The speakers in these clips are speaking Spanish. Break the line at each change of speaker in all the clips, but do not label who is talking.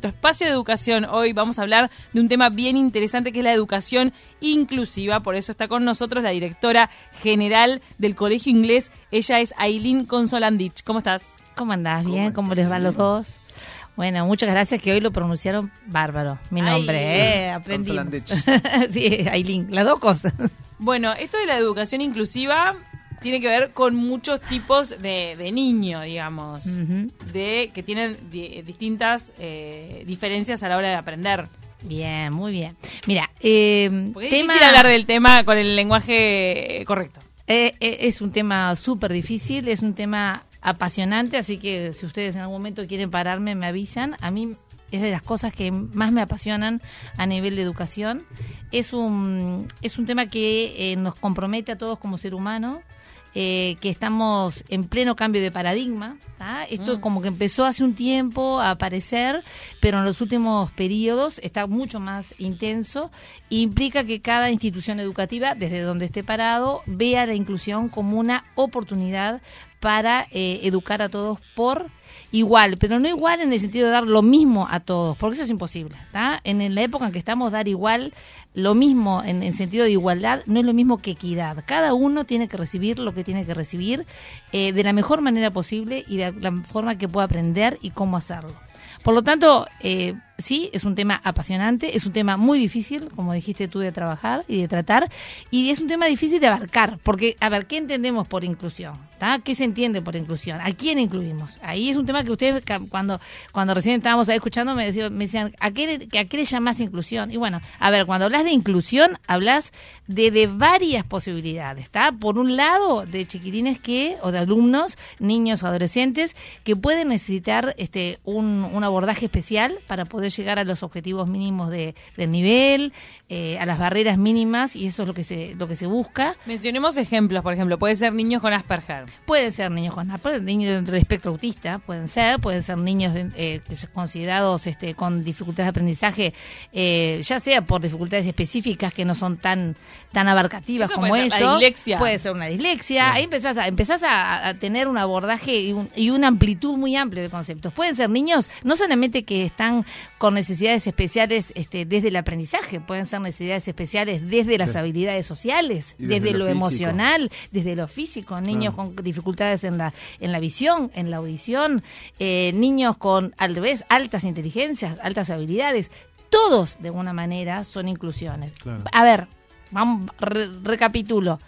nuestro espacio de educación. Hoy vamos a hablar de un tema bien interesante que es la educación inclusiva. Por eso está con nosotros la directora general del Colegio Inglés. Ella es Aileen Consolandich. ¿Cómo estás?
¿Cómo andás? ¿Bien? ¿Cómo, les va los dos? Bueno, muchas gracias que hoy lo pronunciaron bárbaro. Mi nombre, ¿eh? Aprendí. sí, Aileen, las dos cosas.
Bueno, esto de la educación inclusiva tiene que ver con muchos tipos de, de niño, digamos, de que tienen distintas eh, diferencias a la hora de aprender.
Bien, muy bien. Mira, eh,
es difícil hablar del tema con el lenguaje correcto.
Eh, eh, es un tema súper difícil, es un tema apasionante, así que si ustedes en algún momento quieren pararme, me avisan. A mí es de las cosas que más me apasionan a nivel de educación. Es un, es un tema que nos compromete a todos como ser humano. Eh, que estamos en pleno cambio de paradigma. Esto mm. como que empezó hace un tiempo a aparecer, pero en los últimos periodos está mucho más intenso e implica que cada institución educativa, desde donde esté parado, vea la inclusión como una oportunidad para eh, educar a todos por igual, pero no igual en el sentido de dar lo mismo a todos, porque eso es imposible. En la época en que estamos, dar igual, lo mismo en el sentido de igualdad, no es lo mismo que equidad. Cada uno tiene que recibir lo que tiene que recibir eh, de la mejor manera posible y de la forma que pueda aprender y cómo hacerlo. Por lo tanto, eh, sí, es un tema apasionante, es un tema muy difícil, como dijiste tú, de trabajar y de tratar, y es un tema difícil de abarcar, porque, a ver, ¿qué entendemos por inclusión? ¿Qué se entiende por inclusión? ¿A quién incluimos? Ahí es un tema que ustedes, cuando cuando recién estábamos ahí escuchando, me decían, me decían ¿a, qué, ¿a qué le llamas inclusión? Y bueno, a ver, cuando hablas de inclusión, hablas de, de varias posibilidades, ¿está? Por un lado, de chiquitines que, o de alumnos, niños o adolescentes, que pueden necesitar este un, un abordaje especial para poder llegar a los objetivos mínimos de, del nivel, eh, a las barreras mínimas, y eso es lo que se, lo que se busca.
Mencionemos ejemplos, por ejemplo, puede ser niños con Asperger.
Pueden ser niños con Asperger, niños dentro del espectro autista, pueden ser, pueden ser niños eh, que son considerados este, con dificultades de aprendizaje, eh, ya sea por dificultades específicas que no son tan, tan abarcativas como
puede
eso.
Ser dislexia.
Puede ser una dislexia. Ahí empezás a, empezás a, tener un abordaje y, y, una amplitud muy amplia de conceptos. Pueden ser niños no solamente que están con necesidades especiales este, desde el aprendizaje, pueden ser necesidades especiales desde las habilidades sociales, desde, lo, emocional, desde lo físico, niños con dificultades en la, en la visión, en la audición, eh, niños con, al revés, altas inteligencias, altas habilidades. Todos, de alguna manera, son inclusiones. A ver, vamos, recapitulo.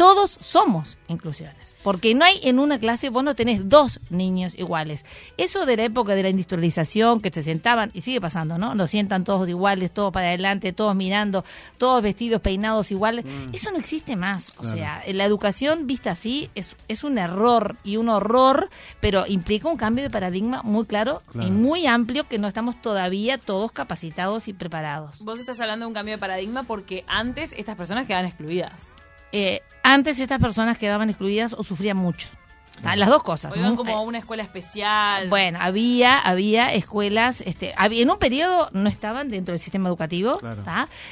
Todos somos inclusiones. Porque no hay en una clase, vos no tenés dos niños iguales. Eso de la época de la industrialización, que se sentaban, y sigue pasando, ¿no? Nos sientan todos iguales, todos para adelante, todos mirando, todos vestidos, peinados iguales. Mm. Eso no existe más. O sea, la educación vista así es, es un error y un horror, pero implica un cambio de paradigma muy claro, y muy amplio que no estamos todavía todos capacitados y preparados.
Vos estás hablando de un cambio de paradigma porque antes estas personas quedaban excluidas.
Eh, antes estas personas quedaban excluidas o sufrían mucho. Las dos cosas.
O como a una escuela especial.
Bueno, había, había escuelas, este, había, en un periodo no estaban dentro del sistema educativo,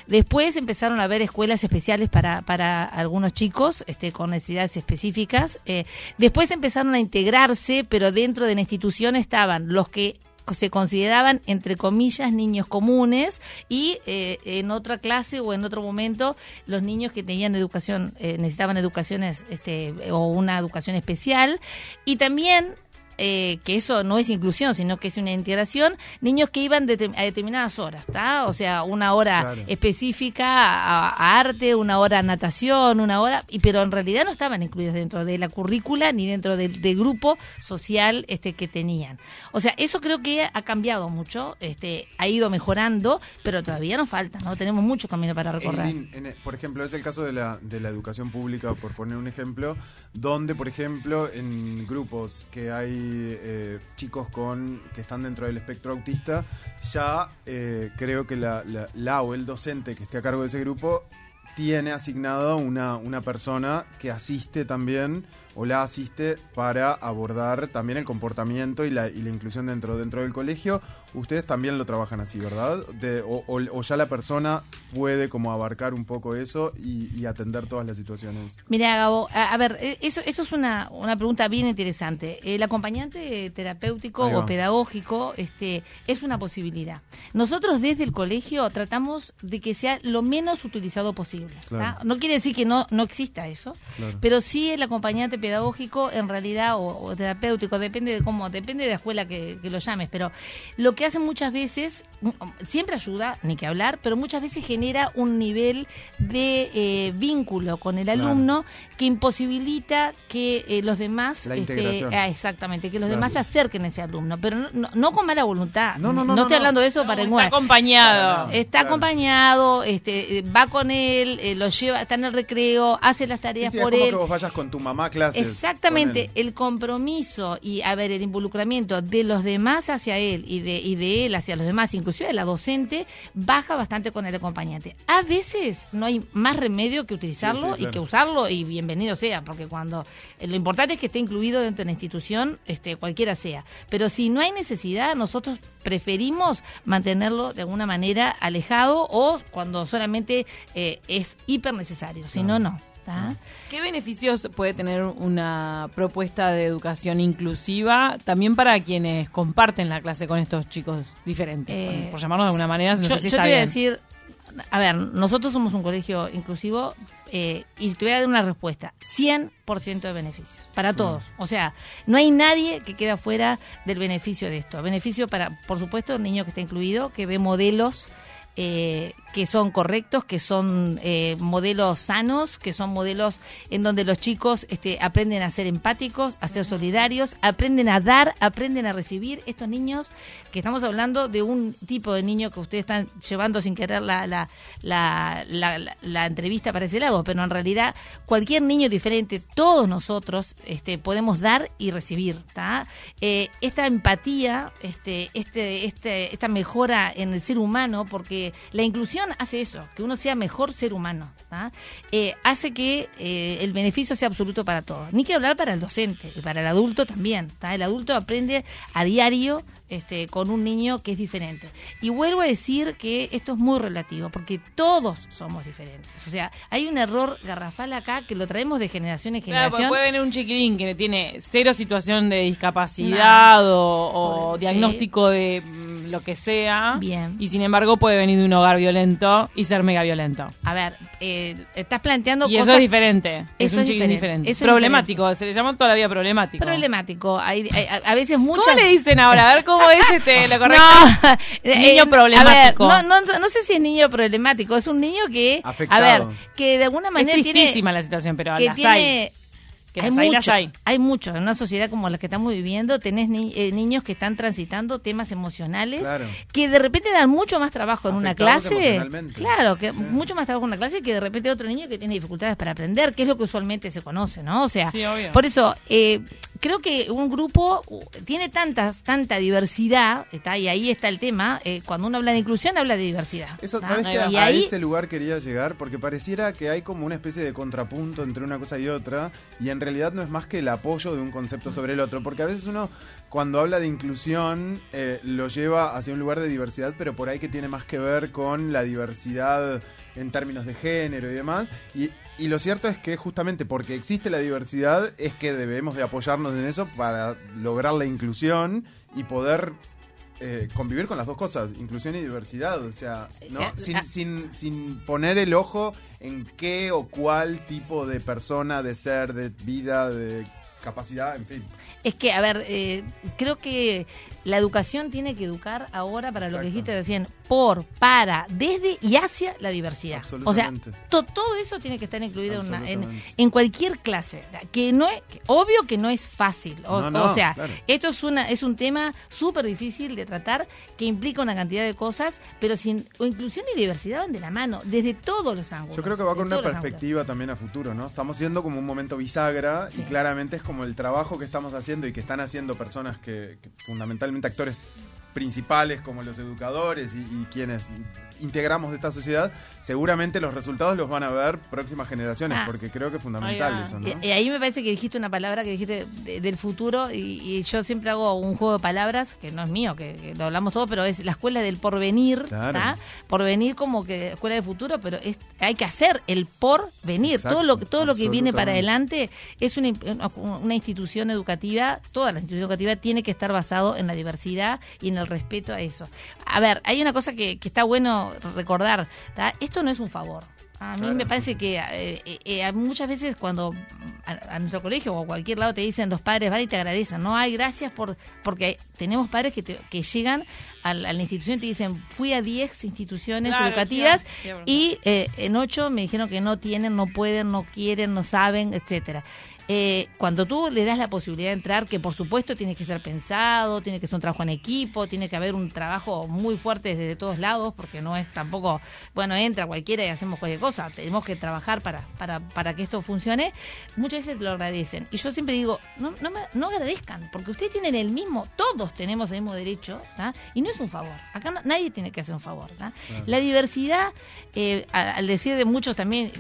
después empezaron a haber escuelas especiales para, para algunos chicos este, con necesidades específicas, eh, después empezaron a integrarse, pero dentro de la institución estaban los que se consideraban, entre comillas, niños comunes y eh, en otra clase o en otro momento los niños que tenían educación, eh, necesitaban educaciones este, o una educación especial. Y también eh, que eso no es inclusión, sino que es una integración, niños que iban a determinadas horas, ¿está? O sea, una hora específica a, arte, una hora a natación, una hora, y, pero en realidad no estaban incluidos dentro de la currícula ni dentro del, grupo social este que tenían. O sea, eso creo que ha cambiado mucho, este ha ido mejorando, pero todavía nos falta, ¿no? Tenemos mucho camino para recorrer.
por ejemplo, es el caso de la, de la educación pública, por poner un ejemplo, donde, por ejemplo, en grupos que hay eh, chicos con que están dentro del espectro autista, ya eh, creo que la, la, o el docente que esté a cargo de ese grupo tiene asignado una, una persona que asiste también o la asiste para abordar también el comportamiento y la, y la inclusión dentro, dentro del colegio ustedes también lo trabajan así, ¿verdad? De- o, o- o ya la persona puede como abarcar un poco eso y, y atender todas las situaciones.
Mira, Gabo, a, a ver, eh, eso, eso es una, una pregunta bien interesante. El acompañante terapéutico o pedagógico este, es una posibilidad. Nosotros desde el colegio tratamos de que sea lo menos utilizado posible.
Claro.
¿tá? No quiere decir que no, no exista eso,
Claro.
pero sí el acompañante pedagógico en realidad o, o terapéutico, depende de cómo, depende de la escuela que, que lo llames, pero lo que hacen muchas veces, mm, siempre ayuda, ni que hablar, pero muchas veces genera un nivel de eh, vínculo con el
Claro.
alumno que imposibilita que eh, los demás,
La
este,
integración.
ah, exactamente, que los
Claro.
demás se acerquen a ese alumno, pero no, no- no con mala voluntad.
No, no, no,
estoy
no,
hablando
no.
de eso
No,
para
está
igual.
acompañado.
Está
Claro.
acompañado, este, eh, va con él, eh, lo lleva, está en el recreo, hace las
Sí,
tareas
sí, es
por
como
él.
que vos vayas con tu mamá a clases.
Exactamente, el compromiso y a ver el involucramiento de los demás hacia él y de y de él hacia los demás, inclusive de la docente, baja bastante con el acompañante. A veces no hay más remedio que utilizarlo
Sí, sí,
y que usarlo y bienvenido sea, porque cuando eh, lo importante es que esté incluido dentro de la institución, este cualquiera sea. Pero si no hay necesidad, nosotros preferimos mantenerlo de alguna manera alejado o cuando solamente eh, es hiper necesario, si no no. ¿Tá?
¿Qué beneficios puede tener una propuesta de educación inclusiva también para quienes comparten la clase con estos chicos diferentes?
Eh,
por llamarlo de alguna manera, no
yo,
sé si
yo
está
te voy a decir, a ver, nosotros somos un colegio inclusivo eh, y te voy a dar una respuesta. 100% de beneficios para todos. O sea, no hay nadie que quede fuera del beneficio de esto. Beneficio para, por supuesto, el niño que está incluido, que ve modelos eh, que son correctos, que son eh, modelos sanos, que son modelos en donde los chicos este, aprenden a ser empáticos, a ser solidarios, aprenden a dar, aprenden a recibir. Estos niños, que estamos hablando de un tipo de niño que ustedes están llevando sin querer la, la, la, la- la- la entrevista para ese lado, pero en realidad cualquier niño diferente, todos nosotros este, podemos dar y recibir. Eh, esta empatía, este, este, este, esta mejora en el ser humano, porque la inclusión hace eso, que uno sea mejor ser humano, ¿tá? Eh, hace que eh, el beneficio sea absoluto para todos. Ni que hablar para el docente y para el adulto también. ¿tá? El adulto aprende a diario este, con un niño que es diferente. Y vuelvo a decir que esto es muy relativo, porque todos somos diferentes. O sea, hay un error garrafal acá que lo traemos de generación en
Claro,
generación.
puede venir un chiquilín que tiene cero situación de discapacidad o, diagnóstico de lo que sea.
Bien.
Y sin embargo puede venir de un hogar violento y ser mega violento.
A ver, eh, estás planteando
Y eso es diferente. es
Eso
un
es
chiquilín
diferente,
diferente.
eso es
problemático. Se le llama toda la vida problemático.
problemático. Hay, hay- a, a veces muchas...
¿Cómo le dicen ahora? A ver cómo es este, lo correcto.
No, eh,
Niño
a ver,
problemático.
no, no, no sé si es niño problemático, es un niño que,
Afectado.
a ver, que de alguna
Es
manera tiene,
tristísima la situación, pero
que
las
tiene,
hay. Que
hay
las hay, las
mucho,
hay.
hay mucho. En una sociedad como la que estamos viviendo, tenés ni- eh, niños que están transitando temas emocionales
Claro.
que de repente dan mucho más trabajo en una clase. Claro, que
Sí.
mucho más trabajo en una clase que de repente otro niño que tiene dificultades para aprender, que es lo que usualmente se conoce, ¿no? O sea,
Sí, obvio.
por eso eh, creo que un grupo tiene tantas tanta diversidad, está y ahí está el tema. eh, cuando uno habla de inclusión habla de diversidad.
Eso. ¿sabes que a
ahí
ese lugar quería llegar? Porque pareciera que hay como una especie de contrapunto entre una cosa y otra, y en realidad no es más que el apoyo de un concepto sobre el otro, porque a veces uno cuando habla de inclusión eh, lo lleva hacia un lugar de diversidad, pero por ahí que tiene más que ver con la diversidad en términos de género y demás, y, y lo cierto es que justamente porque existe la diversidad es que debemos de apoyarnos en eso para lograr la inclusión y poder eh, convivir con las dos cosas, inclusión y diversidad, o sea, ¿no?
Eh,
sin,
ah.
sin, sin poner el ojo en qué o cuál tipo de persona, de ser, de vida, de capacidad, en fin.
Es que, a ver, eh, creo que la educación tiene que educar ahora para lo que dijiste recién, por, para, desde y hacia la diversidad. O sea, to- todo eso tiene que estar incluido en, una- en, en cualquier clase. Que no es, que obvio que no es fácil. O,
No, no,
o sea,
claro.
esto es una es un tema súper difícil de tratar que implica una cantidad de cosas, pero sin o inclusión y diversidad van de la mano, desde todos los ángulos.
Yo creo que va con una
ángulos.
perspectiva también a futuro, ¿no? Estamos siendo como un momento bisagra
Sí.
y claramente es como el trabajo que estamos haciendo y que están haciendo personas que, fundamentalmente actores principales como los educadores y quienes integramos de esta sociedad, seguramente los resultados los van a ver próximas generaciones,
Ah.
porque creo que es fundamental eso, ¿no?
Y, y ahí me parece que dijiste una palabra que dijiste de- del futuro y, y yo siempre hago un juego de palabras que no es mío, que, que lo hablamos todo, pero es la escuela del porvenir,
Claro.
Porvenir como que escuela del futuro, pero es, hay que hacer el porvenir.
Exacto,
todo lo todo lo que viene para adelante es una, una- una institución educativa, toda la institución educativa tiene que estar basado en la diversidad y en el respeto a eso. A ver, hay una cosa que, que está bueno recordar, ¿tá? esto no es un favor. A mí
Claro.
me parece que eh, eh, eh, muchas veces cuando a, a nuestro colegio o a cualquier lado te dicen los padres van y te agradecen, no hay gracias por porque tenemos padres que, te- que llegan a la, a la institución y te dicen fui a 10 instituciones
Claro,
educativas
claro,
y eh, en 8 me dijeron que no tienen, no pueden, no quieren, no saben, etcétera. Eh, cuando tú le das la posibilidad de entrar, que por supuesto tiene que ser pensado, tiene que ser un trabajo en equipo, tiene que haber un trabajo muy fuerte desde todos lados, porque no es tampoco, bueno, entra cualquiera y hacemos cualquier cosa, tenemos que trabajar para, para, para que esto funcione, muchas veces lo agradecen. Y yo siempre digo, no, no, me- no agradezcan, porque ustedes tienen el mismo, todos tenemos el mismo derecho, ¿tá? y no es un favor, acá no- nadie tiene que hacer un favor. ¿tá? La diversidad, eh, al decir de muchos también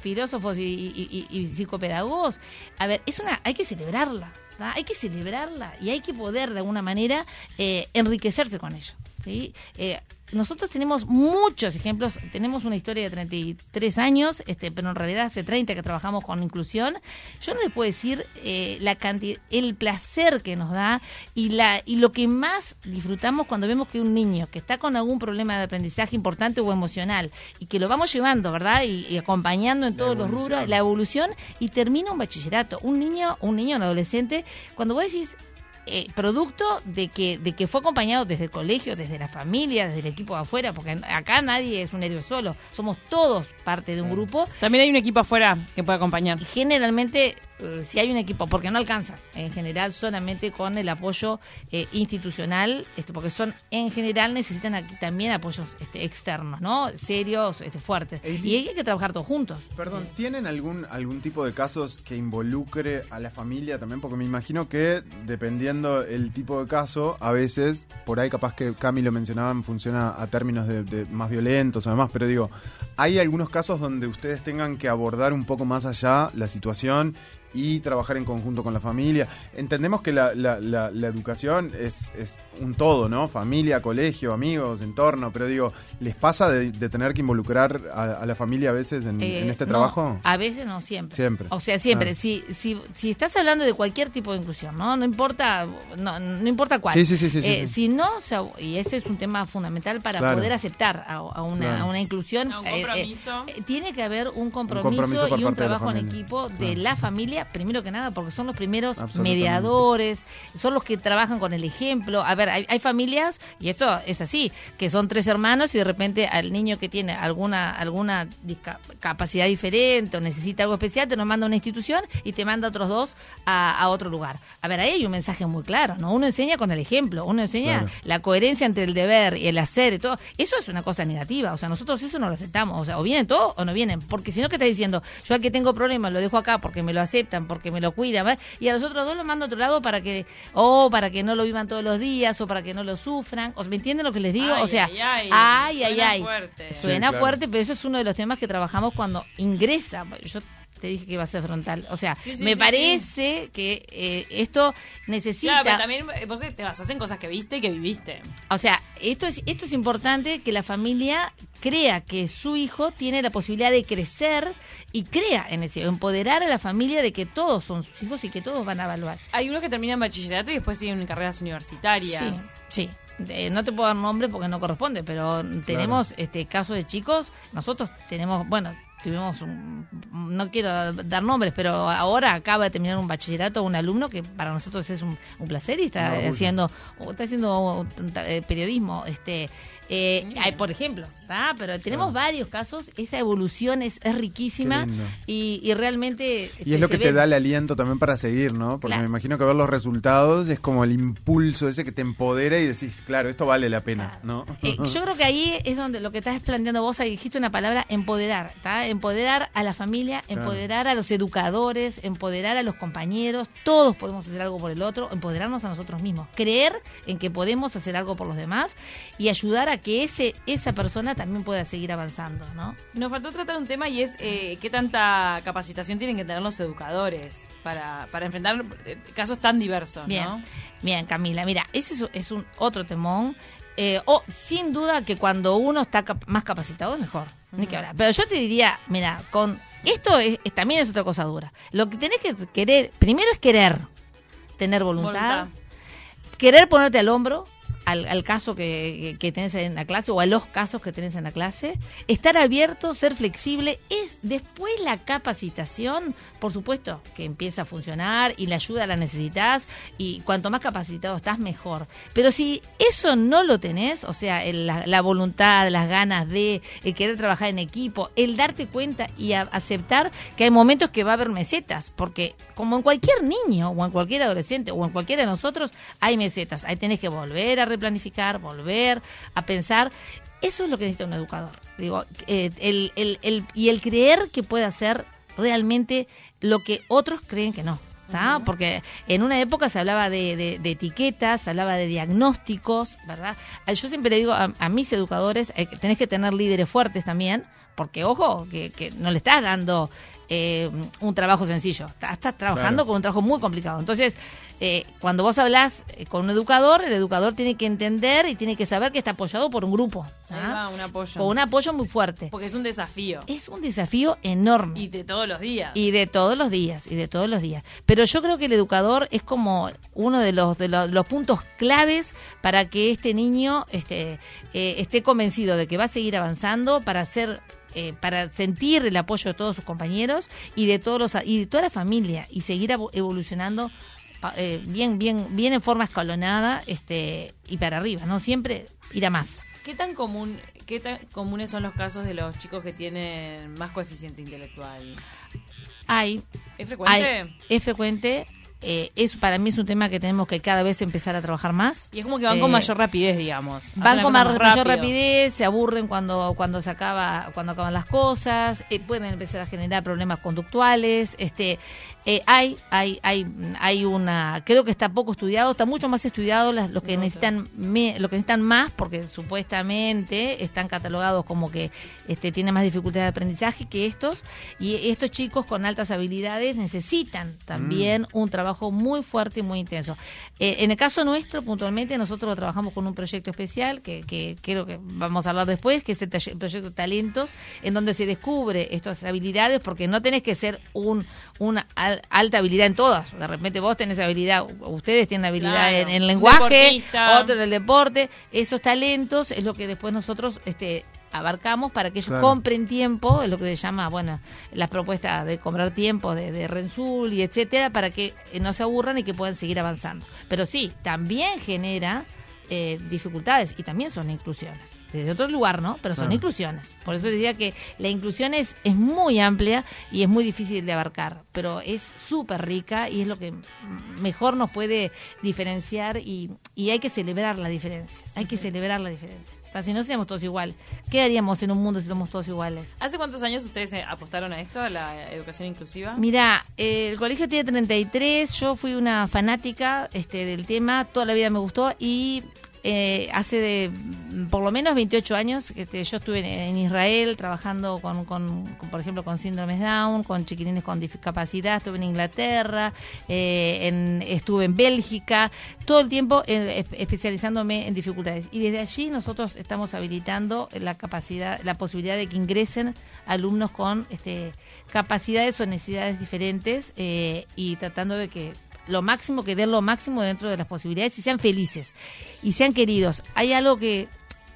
filósofos y, y- y- y psicopedagogos, a ver, es una, hay que celebrarla, hay que celebrarla y hay que poder de alguna manera eh, enriquecerse con ello. ¿sí? Eh, nosotros tenemos muchos ejemplos, tenemos una historia de 33 años, este, pero en realidad hace 30 que trabajamos con inclusión. Yo no les puedo decir eh, la cantidad, el placer que nos da y la y lo que más disfrutamos cuando vemos que un niño que está con algún problema de aprendizaje importante o emocional y que lo vamos llevando, ¿verdad? Y, y acompañando en
La
todos los rubros, la evolución y termina un bachillerato. Un niño, un niño, un adolescente, cuando vos decís eh, producto de que de que fue acompañado desde el colegio, desde la familia, desde el equipo de afuera, porque acá nadie es un héroe solo, somos todos parte de un grupo.
También hay un equipo afuera que puede acompañar.
generalmente eh, si hay un equipo, porque no alcanza en general solamente con el apoyo eh, institucional, este, porque son en general necesitan aquí también apoyos este, externos, ¿no? Serios, este, fuertes. Y hay que trabajar todos juntos.
Perdón, ¿tienen algún algún tipo de casos que involucre a la familia también? Porque me imagino que dependiendo el tipo de caso, a veces, por ahí capaz que Cami lo mencionaban, funciona a términos de, de más violentos o demás, pero digo, ¿hay algunos casos donde ustedes tengan que abordar un poco más allá la situación y trabajar en conjunto con la familia? Entendemos que la, la- la- la educación es, es un todo, ¿no? Familia, colegio, amigos, entorno, pero digo, ¿les pasa de, de tener que involucrar a, a la familia a veces en,
Eh,
en este
no,
trabajo?
a veces no siempre.
Siempre.
O sea, siempre.
Ah.
Si, si, si estás hablando de cualquier tipo de inclusión, ¿no? No importa, no, no importa cuál.
Sí, sí, sí,
Eh,
sí.
Si no, o sea, y ese es un tema fundamental para
Claro.
poder aceptar a, a una,
Claro.
a una inclusión.
Un
eh, eh,
compromiso.
eh, tiene que haber un compromiso, y un trabajo en equipo de
Claro.
la familia, primero que nada, porque son los primeros mediadores, son los que trabajan con el ejemplo. A ver, hay, hay familias, y esto es así, que son tres hermanos y de repente al niño que tiene alguna alguna discapacidad diferente o necesita algo especial, te nos manda a una institución y te manda a otros dos a, a otro lugar. A ver, ahí hay un mensaje muy claro, ¿no? Uno enseña con el ejemplo, uno enseña
Claro.
la coherencia entre el deber y el hacer y todo. Eso es una cosa negativa, o sea, nosotros eso no lo aceptamos, o sea, o vienen todos o no vienen, porque si no, ¿qué estás diciendo? Yo aquí tengo problemas, lo dejo acá porque me lo porque me lo cuidan, ¿verdad? y a los otros dos los mando a otro lado para que, o para que no lo vivan todos los días, o para que no lo sufran, ¿o me entienden lo que les digo?
Ay,
o sea,
ay, ay,
ay, ay,
suena
ay.
fuerte.
Suena
Sí, claro.
fuerte, pero eso es uno de los temas que trabajamos cuando ingresa. Yo te dije que iba a ser frontal. O sea,
Sí, sí,
me
sí,
parece que eh, esto necesita...
Claro, pero también eh, vos te basás en cosas que viste y que viviste.
O sea, esto es, esto es importante que la familia crea que su hijo tiene la posibilidad de crecer y crea en ese, empoderar a la familia de que todos son sus hijos y que todos van a evaluar.
Hay unos que terminan bachillerato y después siguen en carreras universitarias.
Sí, sí. Eh, no te puedo dar nombre porque no corresponde, pero tenemos este casos de chicos. Nosotros tenemos, bueno, tuvimos un, no quiero dar nombres, pero ahora acaba de terminar un bachillerato un alumno que para nosotros es un, un placer y está haciendo está haciendo eh, periodismo, este eh, hay, por ejemplo, ¿tá? pero tenemos varios casos, esa evolución es, es riquísima y, y realmente
Y es lo
se
que te da el aliento también para seguir, ¿no? Porque
Claro.
me imagino que ver los resultados es como el impulso ese que te empodera y decís, claro, esto vale la pena, ¿no?
Eh, yo creo que ahí es donde lo que estás planteando vos, ahí dijiste una palabra, empoderar, ¿tá? empoderar a la familia, empoderar a los educadores, empoderar a los compañeros. Todos podemos hacer algo por el otro, empoderarnos a nosotros mismos, creer en que podemos hacer algo por los demás y ayudar a que ese esa persona también pueda seguir avanzando, ¿no?
Nos faltó tratar un tema y es eh, qué tanta capacitación tienen que tener los educadores para, para enfrentar eh, casos tan diversos,
Bien,
¿no?
bien, Camila. Mira, ese es, es un otro temón. Eh, o sin duda que cuando uno está cap- más capacitado es mejor. Ni que hablar. Pero yo te diría, mira, con esto es, es- también es otra cosa dura. Lo que tenés que querer, primero es querer, tener voluntad,
Voluntad.
querer ponerte al hombro al, al caso que, que, tenés en la clase o a los casos que tenés en la clase, estar abierto, ser flexible, es después la capacitación, por supuesto, que empieza a funcionar y la ayuda la necesitas y cuanto más capacitado estás, mejor. Pero si eso no lo tenés, o sea, el- la, la voluntad, las ganas de el querer trabajar en equipo, el darte cuenta y aceptar que hay momentos que va a haber mesetas, porque como en cualquier niño o en cualquier adolescente o en cualquiera de nosotros hay mesetas, ahí tenés que volver a replanificar, volver a pensar. Eso es lo que necesita un educador. Digo, eh, el, el- el- y el creer que puede hacer realmente lo que otros creen que no. ¿tá? Porque en una época se hablaba de, de- de etiquetas, se hablaba de diagnósticos, ¿verdad? Ah, Yo siempre le digo a, a mis educadores, eh, que tenés que tener líderes fuertes también, porque ojo, que, que no le estás dando eh, un trabajo sencillo, estás, trabajando
Claro.
con un trabajo muy complicado. Entonces, eh, cuando vos hablas eh, con un educador, el educador tiene que entender y tiene que saber que está apoyado por un grupo.
Va, un apoyo.
Con un apoyo muy fuerte.
Porque es un desafío.
Es un desafío enorme.
Y de todos los días.
Y de todos los días, y de todos los días. Pero yo creo que el educador es como uno de los, de los, los puntos claves para que este niño este, eh, esté convencido de que va a seguir avanzando para hacer eh, para sentir el apoyo de todos sus compañeros y de todos los y de toda la familia y seguir evo- evolucionando eh, bien bien bien en forma escalonada este y para arriba no siempre ir a más
¿Qué tan común, qué tan comunes son los casos de los chicos que tienen más coeficiente intelectual?
hay
¿Es frecuente?
hay- es frecuente eh, es para mí es un tema que tenemos que cada vez empezar a trabajar más
y es como que van con
Eh,
mayor rapidez, digamos.
Van con mayor
rápido.
rapidez, se aburren cuando cuando se acaba cuando acaban las cosas, eh, pueden empezar a generar problemas conductuales, este eh, hay hay hay hay una creo que está poco estudiado, está mucho más estudiado las- los que
No,
necesitan me- lo que necesitan más porque supuestamente están catalogados como que este tienen más dificultad de aprendizaje que estos y estos chicos con altas habilidades necesitan también un trabajo muy fuerte y muy intenso. Eh, en el caso nuestro, puntualmente, nosotros trabajamos con un proyecto especial que, que creo que vamos a hablar después, que es el talle- proyecto Talentos, en donde se descubre estas habilidades, porque no tenés que ser un una al- alta habilidad en todas. De repente vos tenés habilidad, ustedes tienen habilidad
Claro,
en, en
un
lenguaje, otro en el deporte. Esos talentos es lo que después nosotros este abarcamos para que ellos
Claro.
compren tiempo, es lo que se llama, bueno, las propuestas de comprar tiempo de, de Rensul y etcétera, para que eh, no se aburran y que puedan seguir avanzando. Pero sí, también genera eh, dificultades y también son inclusiones. Desde otro lugar, ¿no? Pero son inclusiones. Por eso decía que la inclusión es, es muy amplia y es muy difícil de abarcar, pero es súper rica y es lo que mejor nos puede diferenciar y, y hay que celebrar la diferencia. Hay que celebrar la diferencia. O sea, si no seríamos todos iguales, ¿qué haríamos en un mundo si somos todos iguales?
¿Hace cuántos años ustedes eh, apostaron a esto, a la educación inclusiva?
Mira, eh, el colegio tiene 33, yo fui una fanática este, del tema, toda la vida me gustó y eh, hace de, por lo menos 28 años este, yo estuve en, Israel trabajando con, con- por ejemplo, con síndromes Down, con chiquilines con discapacidad, estuve en Inglaterra, eh, en- estuve en Bélgica, todo el tiempo eh, espe- especializándome en dificultades. Y desde allí nosotros estamos habilitando la capacidad, la posibilidad de que ingresen alumnos con este, capacidades o necesidades diferentes eh, y tratando de que lo máximo, que den lo máximo dentro de las posibilidades y sean felices y sean queridos. Hay algo que,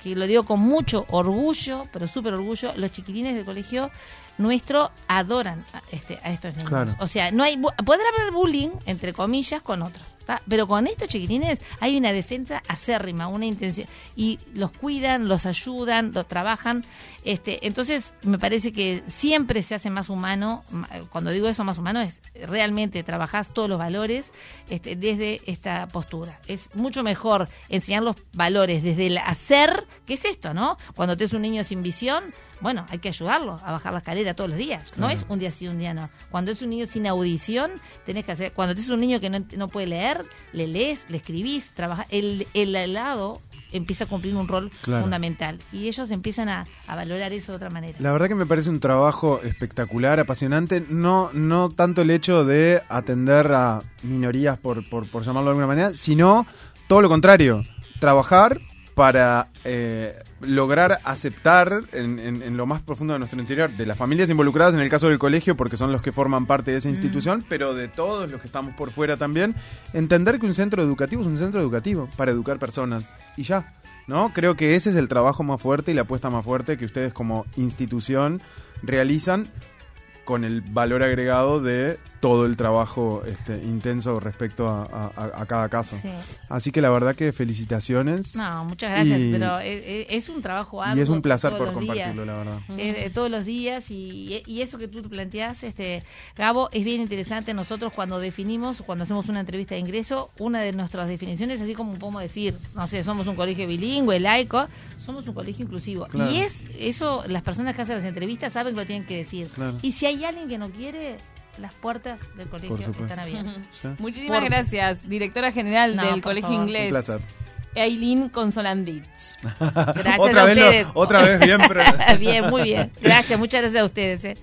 que lo digo con mucho orgullo, pero súper orgullo, los chiquilines del colegio nuestro adoran a, este, a estos niños.
Claro.
O sea, no hay podrá haber bullying, entre comillas, con otros. ¿Tá? Pero con estos chiquilines hay una defensa acérrima, una intención. Y los cuidan, los ayudan, los trabajan. Este, entonces, me parece que siempre se hace más humano. ma- Cuando digo eso, más humano, es realmente trabajás todos los valores este, desde esta postura. Es mucho mejor enseñar los valores desde el hacer, que es esto, ¿no? Cuando te es un niño sin visión, bueno, hay que ayudarlo a bajar la escalera todos los días. No es un día sí, un día no. Cuando es un niño sin audición, tenés que hacer. Cuando es un niño que no, no puede leer, le lees, le escribís, trabaja. El, el helado empieza a cumplir un rol
Claro.
fundamental. Y ellos empiezan a, a valorar eso de otra manera.
La verdad que me parece un trabajo espectacular, apasionante. No, no tanto el hecho de atender a minorías, por, por, por llamarlo de alguna manera, sino todo lo contrario. Trabajar para eh, lograr aceptar en, en- en lo más profundo de nuestro interior, de las familias involucradas en el caso del colegio, porque son los que forman parte de esa institución, pero de todos los que estamos por fuera también, entender que un centro educativo es un centro educativo para educar personas. Y ya. ¿no? Creo que ese es el trabajo más fuerte y la apuesta más fuerte que ustedes como institución realizan con el valor agregado de todo el trabajo este, intenso respecto a, a- a cada caso.
Sí.
Así que la verdad que felicitaciones.
No, muchas gracias,
Y-
pero es, es- es un trabajo arduo.
y es un placer por
días.
compartirlo, la verdad.
Eh, eh, todos los días y, y eso que tú planteás, este, Gabo, es bien interesante. Nosotros cuando definimos, cuando hacemos una entrevista de ingreso, una de nuestras definiciones, así como podemos decir, no sé, somos un colegio bilingüe, laico, somos un colegio inclusivo.
Claro.
Y es eso, las personas que hacen las entrevistas saben que lo tienen que decir.
Claro.
Y si hay alguien que no quiere, las puertas del colegio están abiertas.
Sí.
Muchísimas
Por-
gracias, directora general
No,
del Colegio
favor.
Un
Inglés,
placer.
Eileen Consolandich.
Gracias
otra
a
vez lo-
ustedes.
otra vez bien, pero-
bien, muy bien. Gracias, muchas gracias a ustedes. eh.